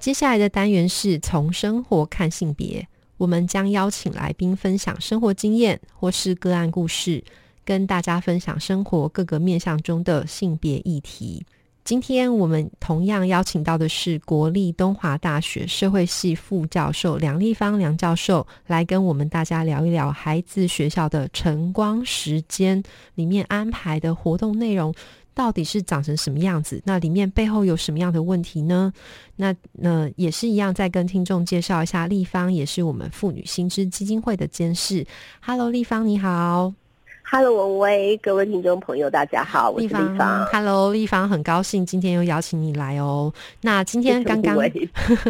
接下来的单元是从生活看性别，我们将邀请来宾分享生活经验或是个案故事，跟大家分享生活各个面向中的性别议题。今天我们同样邀请到的是国立东华大学社会系副教授梁立芳梁教授，来跟我们大家聊一聊孩子学校的晨光时间里面安排的活动内容。到底是长成什么样子？那里面背后有什么样的问题呢？那那也是一样，再跟听众介绍一下，立方也是我们妇女新知基金会的监事。Hello，立方你好。Hello，文威，各位听众朋友，大家好，我是立方。Hello，立方，很高兴今天又邀请你来哦。那今天刚刚，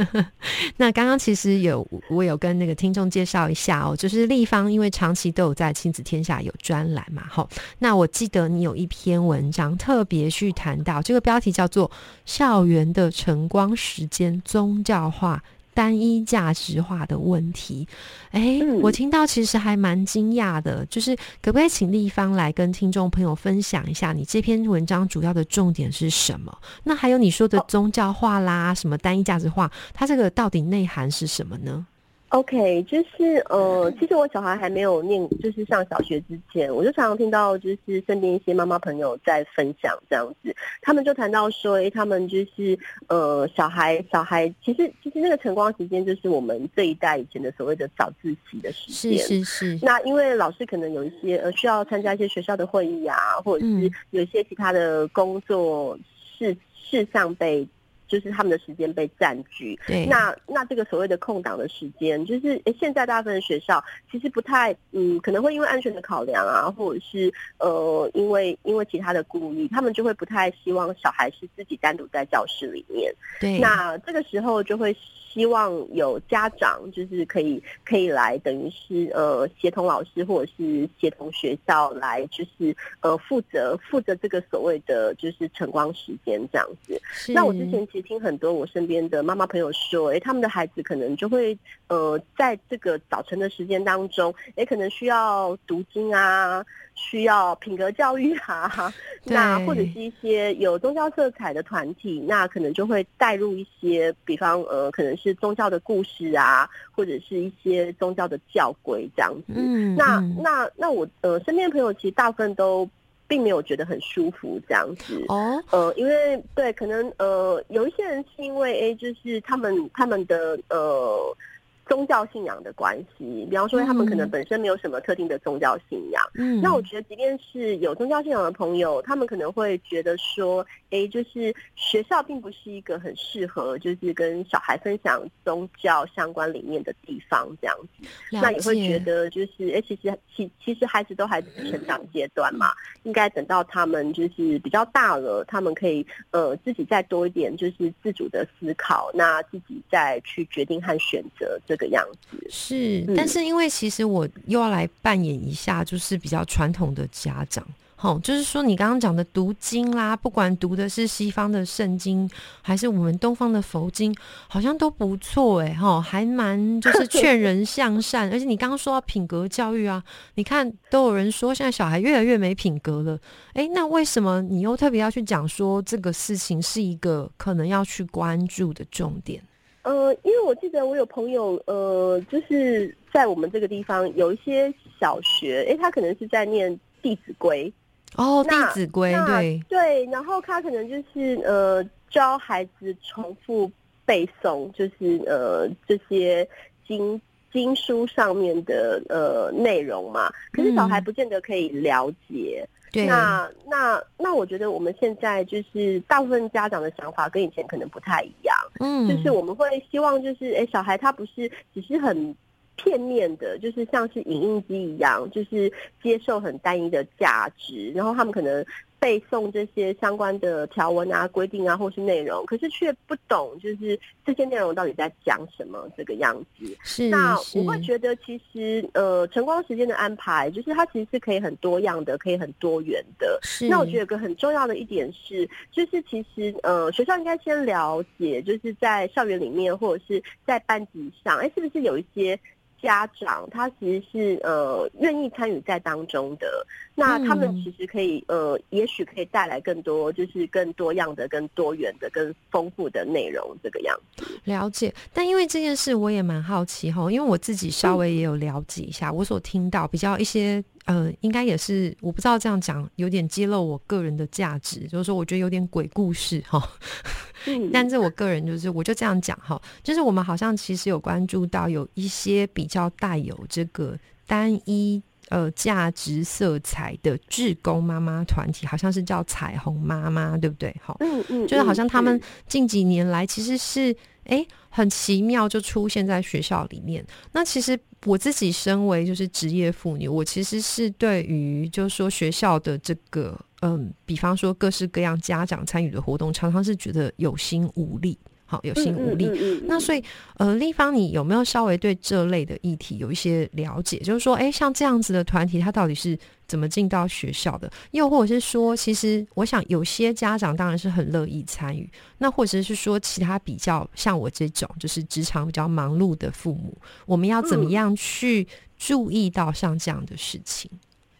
那刚刚其实有我有跟那个听众介绍一下哦，就是立方因为长期都有在亲子天下有专栏嘛，哈。那我记得你有一篇文章特别去谈到，这个标题叫做《校园的晨光时间宗教化》。单一价值化的问题，哎，我听到其实还蛮惊讶的，就是可不可以请立方来跟听众朋友分享一下，你这篇文章主要的重点是什么？那还有你说的宗教化啦，什么单一价值化，它这个到底内涵是什么呢？OK，就是呃，其实我小孩还没有念，就是上小学之前，我就常常听到就是身边一些妈妈朋友在分享这样子，他们就谈到说，哎，他们就是呃，小孩小孩，其实其实那个晨光时间就是我们这一代以前的所谓的早自习的时间，是是是。那因为老师可能有一些呃需要参加一些学校的会议啊，或者是有一些其他的工作事事项被。就是他们的时间被占据，对，那那这个所谓的空档的时间，就是，现在大部分的学校其实不太，嗯，可能会因为安全的考量啊，或者是呃，因为因为其他的顾虑，他们就会不太希望小孩是自己单独在教室里面，对，那这个时候就会。希望有家长就是可以可以来，等于是呃协同老师或者是协同学校来，就是呃负责负责这个所谓的就是晨光时间这样子。那我之前其实听很多我身边的妈妈朋友说，哎，他们的孩子可能就会呃在这个早晨的时间当中，也可能需要读经啊。需要品格教育啊，那或者是一些有宗教色彩的团体，那可能就会带入一些，比方呃，可能是宗教的故事啊，或者是一些宗教的教规这样子。嗯，那那那我呃身边的朋友其实大部分都并没有觉得很舒服这样子。哦，呃，因为对，可能呃有一些人是因为哎，就是他们他们的呃。宗教信仰的关系，比方说他们可能本身没有什么特定的宗教信仰。嗯，那我觉得，即便是有宗教信仰的朋友，他们可能会觉得说，哎，就是学校并不是一个很适合，就是跟小孩分享宗教相关理念的地方，这样子。那也会觉得，就是哎，其实其其实孩子都还在成长阶段嘛，应该等到他们就是比较大了，他们可以呃自己再多一点，就是自主的思考，那自己再去决定和选择这。个样子。是，但是因为其实我又要来扮演一下，就是比较传统的家长，好，就是说你刚刚讲的读经啦，不管读的是西方的圣经，还是我们东方的佛经，好像都不错哎，哈，还蛮就是劝人向善，而且你刚刚说到品格教育啊，你看都有人说现在小孩越来越没品格了，哎，那为什么你又特别要去讲说这个事情是一个可能要去关注的重点？呃，因为我记得我有朋友，呃，就是在我们这个地方有一些小学，哎，他可能是在念《弟子规》哦，《弟子规》对。对，然后他可能就是呃教孩子重复背诵，就是呃这些经经书上面的呃内容嘛，可是小孩不见得可以了解。对。那那那，我觉得我们现在就是大部分家长的想法跟以前可能不太一样，嗯，就是我们会希望就是，哎，小孩他不是只是很片面的，就是像是影印机一样，就是接受很单一的价值，然后他们可能背诵这些相关的条文啊、规定啊，或是内容，可是却不懂，就是这些内容到底在讲什么这个样子。是，那我会觉得，其实呃，晨光时间的安排，就是它其实是可以很多样的，可以很多元的。是。那我觉得有个很重要的一点是，就是其实呃，学校应该先了解，就是在校园里面或者是在班级上，哎，是不是有一些。家长他其实是呃愿意参与在当中的，那他们其实可以呃，也许可以带来更多，就是更多样的、更多元的、更丰富的内容，这个样子。了解，但因为这件事，我也蛮好奇哈，因为我自己稍微也有了解一下，我所听到比较一些呃，应该也是我不知道这样讲有点揭露我个人的价值，就是说我觉得有点鬼故事哈。但是我个人就是，我就这样讲哈，就是我们好像其实有关注到有一些比较带有这个单一呃价值色彩的志工妈妈团体，好像是叫彩虹妈妈，对不对？哈，嗯嗯，就是好像他们近几年来其实是哎很奇妙就出现在学校里面。那其实我自己身为就是职业妇女，我其实是对于就是说学校的这个。嗯，比方说各式各样家长参与的活动，常常是觉得有心无力，好有心无力。那所以，呃，立方，你有没有稍微对这类的议题有一些了解？就是说，哎，像这样子的团体，他到底是怎么进到学校的？又或者是说，其实我想有些家长当然是很乐意参与，那或者是说，其他比较像我这种，就是职场比较忙碌的父母，我们要怎么样去注意到像这样的事情？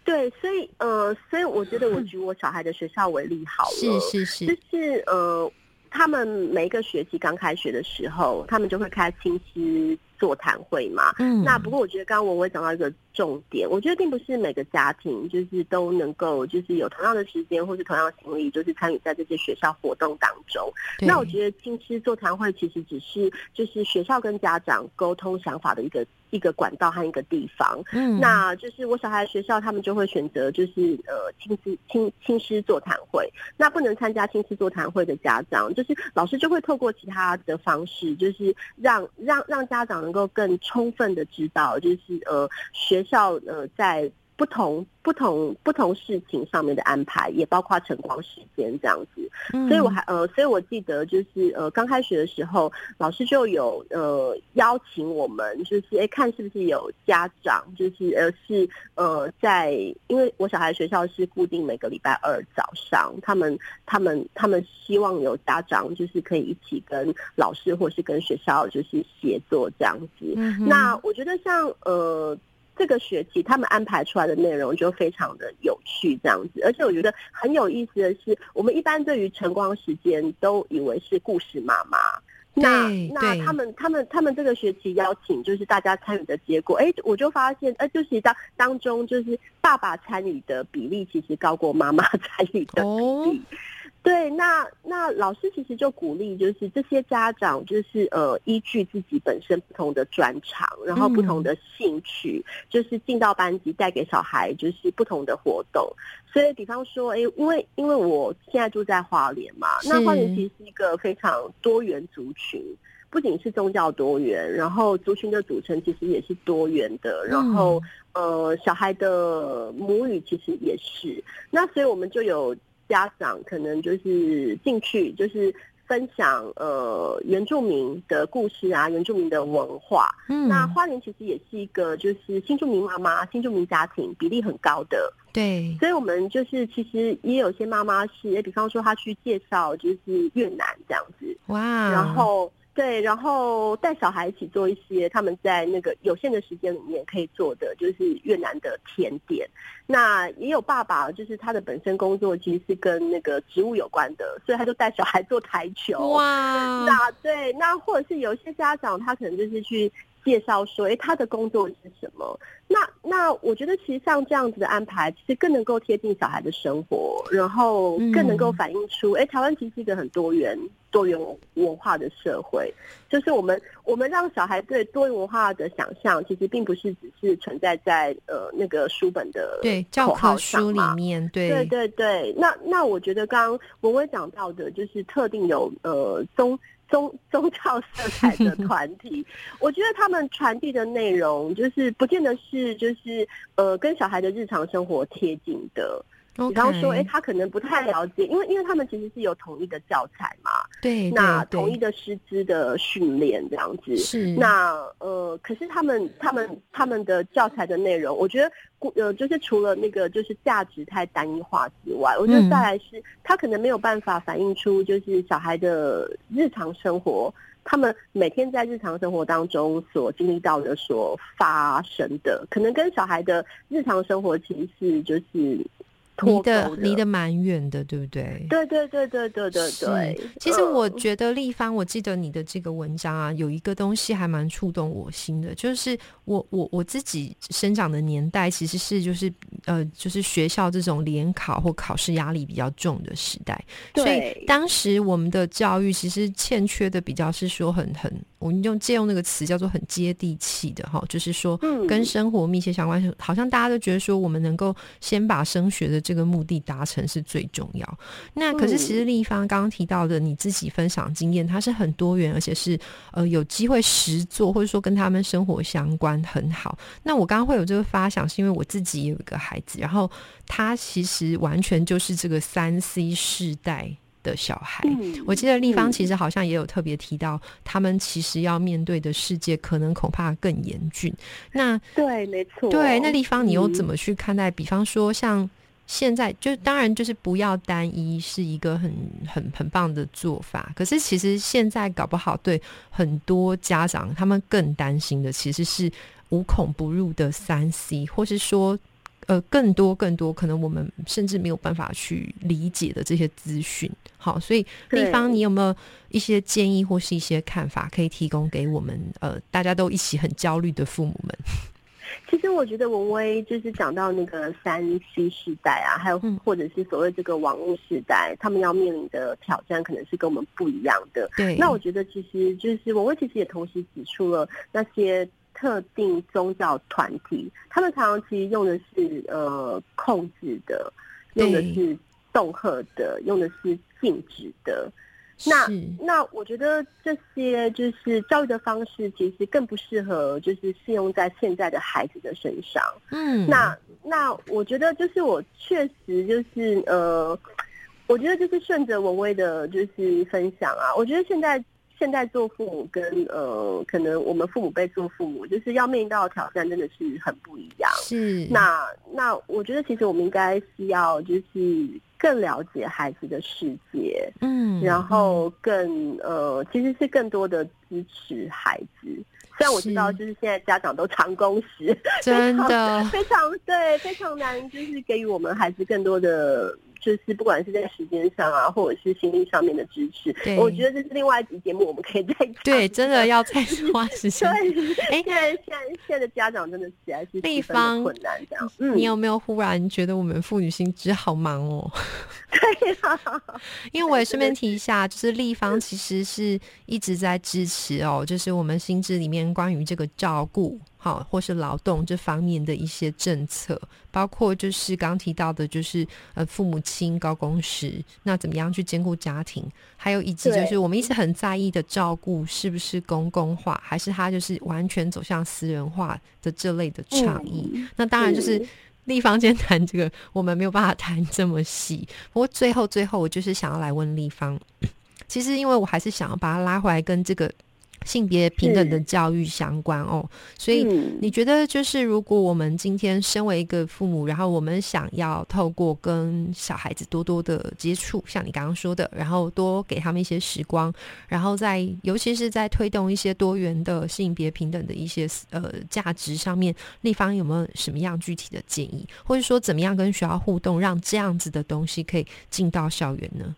对，所以呃，所以我觉得我举我小孩的学校为例好了，是是是，就是呃，他们每一个学期刚开学的时候，他们就会开亲师座谈会嘛。嗯，那不过我觉得刚刚文文讲到一个重点，我觉得并不是每个家庭就是都能够就是有同样的时间或是同样的精力，就是参与在这些学校活动当中。那我觉得亲师座谈会其实只是就是学校跟家长沟通想法的一个。一个管道和一个地方，嗯，那就是我小孩学校，他们就会选择就是呃亲子亲亲师座谈会。那不能参加亲师座谈会的家长，就是老师就会透过其他的方式，就是让让让家长能够更充分的知道，就是呃学校呃在。不同不同不同事情上面的安排，也包括晨光时间这样子，所以我还呃，所以我记得就是呃，刚开学的时候，老师就有呃邀请我们，就是哎看是不是有家长，就是呃是呃在，因为我小孩学校是固定每个礼拜二早上，他们他们他们希望有家长就是可以一起跟老师或是跟学校就是协作这样子。嗯那我觉得像呃。这个学期他们安排出来的内容就非常的有趣，这样子，而且我觉得很有意思的是，我们一般对于晨光时间都以为是故事妈妈，那那他们他们他们这个学期邀请就是大家参与的结果，哎，我就发现，哎，就是当当中就是爸爸参与的比例其实高过妈妈 参与的比例。对，那那老师其实就鼓励，就是这些家长，就是呃，依据自己本身不同的专长，然后不同的兴趣，就是进到班级带给小孩就是不同的活动。所以，比方说，哎，因为因为我现在住在花莲嘛，那花莲其实是一个非常多元族群，不仅是宗教多元，然后族群的组成其实也是多元的，然后呃，小孩的母语其实也是。那所以我们就有。家长可能就是进去，就是分享呃原住民的故事啊，原住民的文化。嗯，那花莲其实也是一个就是新住民妈妈、新住民家庭比例很高的。对，所以我们就是其实也有些妈妈是，比方说她去介绍就是越南这样子。哇，然后。对，然后带小孩一起做一些他们在那个有限的时间里面可以做的，就是越南的甜点。那也有爸爸，就是他的本身工作其实是跟那个植物有关的，所以他就带小孩做台球。哇，那对，那或者是有一些家长，他可能就是去。介绍说，哎，他的工作是什么？那那我觉得，其实像这样子的安排，其实更能够贴近小孩的生活，然后更能够反映出，哎，台湾其实是一个很多元、多元文化的社会。就是我们，我们让小孩对多元文化的想象，其实并不是只是存在在呃那个书本的对教科书里面。对对对对。那那我觉得，刚刚文文讲到的，就是特定有呃宗。宗 宗教色彩的团体，我觉得他们传递的内容就是不见得是就是呃跟小孩的日常生活贴近的。比方说，哎，他可能不太了解，因为因为他们其实是有统一的教材嘛，对，那统一的师资的训练这样子。是。那呃，可是他们他们他们的教材的内容，我觉得，呃，就是除了那个就是价值太单一化之外，我觉得再来是，他可能没有办法反映出就是小孩的日常生活。他们每天在日常生活当中所经历到的、所发生的，可能跟小孩的日常生活其实是就是。离的离得蛮远的，对不对？对对对对对对对。其实我觉得立方，我记得你的这个文章啊，有一个东西还蛮触动我心的，就是我我我自己生长的年代，其实是就是呃，就是学校这种联考或考试压力比较重的时代，所以当时我们的教育其实欠缺的比较是说很很。我们用借用那个词叫做很接地气的哈，就是说跟生活密切相关。好像大家都觉得说，我们能够先把升学的这个目的达成是最重要。那可是其实立方刚刚提到的你自己分享经验，它是很多元，而且是呃有机会实做，或者说跟他们生活相关很好。那我刚刚会有这个发想，是因为我自己有一个孩子，然后他其实完全就是这个三 C 世代。的小孩，我记得立方其实好像也有特别提到，他们其实要面对的世界可能恐怕更严峻。那 对，没错。对，那立方你又怎么去看待？比方说，像现在，就当然就是不要单一，是一个很很很棒的做法。可是其实现在搞不好，对很多家长他们更担心的，其实是无孔不入的三 C，或是说。呃，更多更多，可能我们甚至没有办法去理解的这些资讯。好，所以立方，你有没有一些建议或是一些看法可以提供给我们？呃，大家都一起很焦虑的父母们。其实我觉得文威就是讲到那个三 C 时代啊，还有或者是所谓这个网络时代，他们要面临的挑战可能是跟我们不一样的。对，那我觉得其实就是文威其实也同时指出了那些。特定宗教团体，他们常常其实用的是呃控制的，用的是恫吓的，用的是禁止的。那那我觉得这些就是教育的方式，其实更不适合就是适用在现在的孩子的身上。嗯，那那我觉得就是我确实就是呃，我觉得就是顺着文威的就是分享啊，我觉得现在。现在做父母跟呃，可能我们父母辈做父母，就是要面临到的挑战真的是很不一样。是，那那我觉得其实我们应该是要就是更了解孩子的世界，嗯，然后更呃，其实是更多的支持孩子。虽然我知道，就是现在家长都长工时，真的 非常对，非常难，就是给予我们孩子更多的。就是不管是在时间上啊，或者是心力上面的支持，我觉得这是另外一集节目，我们可以再讲。对，真的要再 花时间。对，哎，现在现在现在的家长真的实在是地方困难，这样。你有没有忽然觉得我们妇女心知好忙哦？对呀，因为我也顺便提一下，就是立方其实是一直在支持哦，就是我们心智里面关于这个照顾。好，或是劳动这方面的一些政策，包括就是刚提到的，就是呃父母亲高工时，那怎么样去兼顾家庭，还有以及就是我们一直很在意的照顾是不是公共化，还是它就是完全走向私人化的这类的倡议。那当然就是立方先谈这个，我们没有办法谈这么细。不过最后最后，我就是想要来问立方，其实因为我还是想要把它拉回来跟这个。性别平等的教育相关哦，所以你觉得就是如果我们今天身为一个父母，然后我们想要透过跟小孩子多多的接触，像你刚刚说的，然后多给他们一些时光，然后在尤其是在推动一些多元的性别平等的一些呃价值上面，立方有没有什么样具体的建议，或者说怎么样跟学校互动，让这样子的东西可以进到校园呢？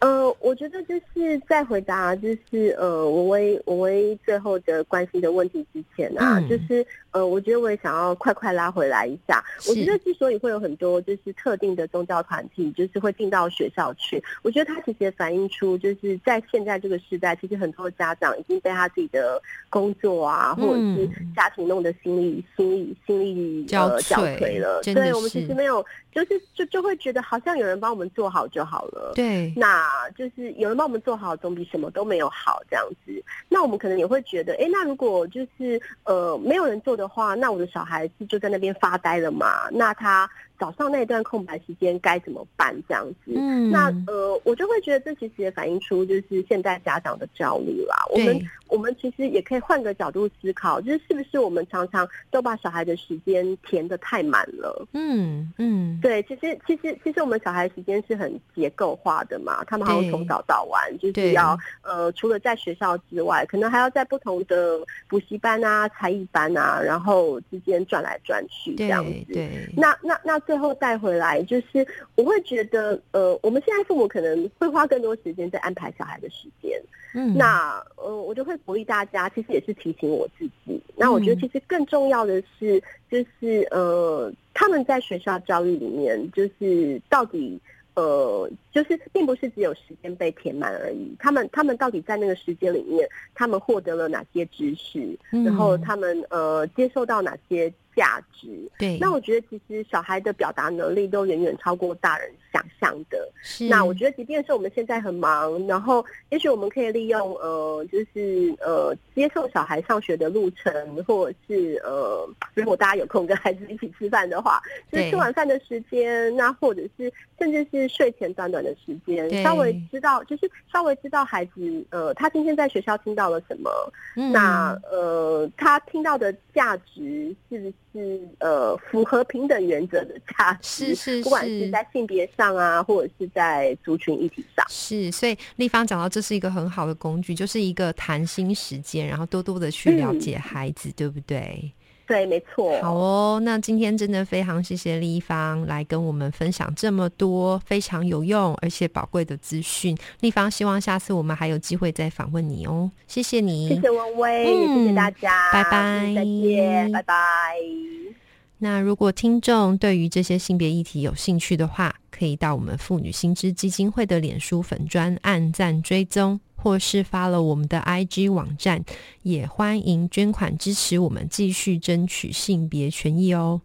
呃，我觉得就是在回答就是呃，我为我为最后的关心的问题之前啊，就是呃，我觉得我也想要快快拉回来一下。我觉得之所以会有很多就是特定的宗教团体，就是会进到学校去，我觉得它其实也反映出就是在现在这个时代，其实很多家长已经被他自己的工作啊，或者是家庭弄得心力心力心力交瘁了。对，我们其实没有，就是就就会觉得好像有人帮我们做好就好了。对，那。啊，就是有人帮我们做好，总比什么都没有好这样子。那我们可能也会觉得，哎，那如果就是呃没有人做的话，那我的小孩子就在那边发呆了嘛？那他早上那段空白时间该怎么办这样子。嗯，那呃，我就会觉得这其实也反映出就是现在家长的焦虑啦。我们我们其实也可以换个角度思考，就是是不是我们常常都把小孩的时间填的太满了？嗯嗯，对，其实其实其实我们小孩时间是很结构化的嘛，他们好像从早到晚，就是要呃，除了在学校之外，可能还要在不同的补习班啊、才艺班啊，然后之间转来转去这样子。对对，那那那最后带回来，就是我会觉得，呃，我们现在父母可能会花更多时间在安排小孩的时间。嗯，那呃，我就会鼓励大家，其实也是提醒我自己。那我觉得嗯其实更重要的是，就是呃，他们在学校教育里面，就是到底。呃，就是并不是只有时间被填满而已，他们他们到底在那个时间里面，他们获得了哪些知识，嗯然后他们呃接受到哪些价值？对，那我觉得其实小孩的表达能力都远远超过大人想象的。是。那我觉得，即便是我们现在很忙，然后也许我们可以利用呃，就是呃，接送小孩上学的路程，或者是呃，如果大家有空跟孩子一起吃饭的话，就是吃晚饭的时间，那或者是甚至是睡前短短的时间，稍微知道，就是稍微知道孩子呃，他今天在学校听到了什么，嗯。那呃，他听到的价值是不是呃符合平等原则的价值？是是不管是是在性别上啊，或者是在族群议题上。是，所以立方讲到这是一个很好的工具，就是一个谈心时间，然后多多的去了嗯解孩子，对不对？对，没错。好哦，那今天真的非常谢谢立方来跟我们分享这么多非常有用而且宝贵的资讯。立方希望下次我们还有机会再访问你哦，谢谢你，谢谢文威，也谢谢大家，嗯拜拜嗯再见，拜拜。那如果听众对于这些性别议题有兴趣的话，可以到我们妇女新知基金会的脸书粉专按赞追踪，或是发了我们的 IG 网站，也欢迎捐款支持我们继续争取性别权益哦。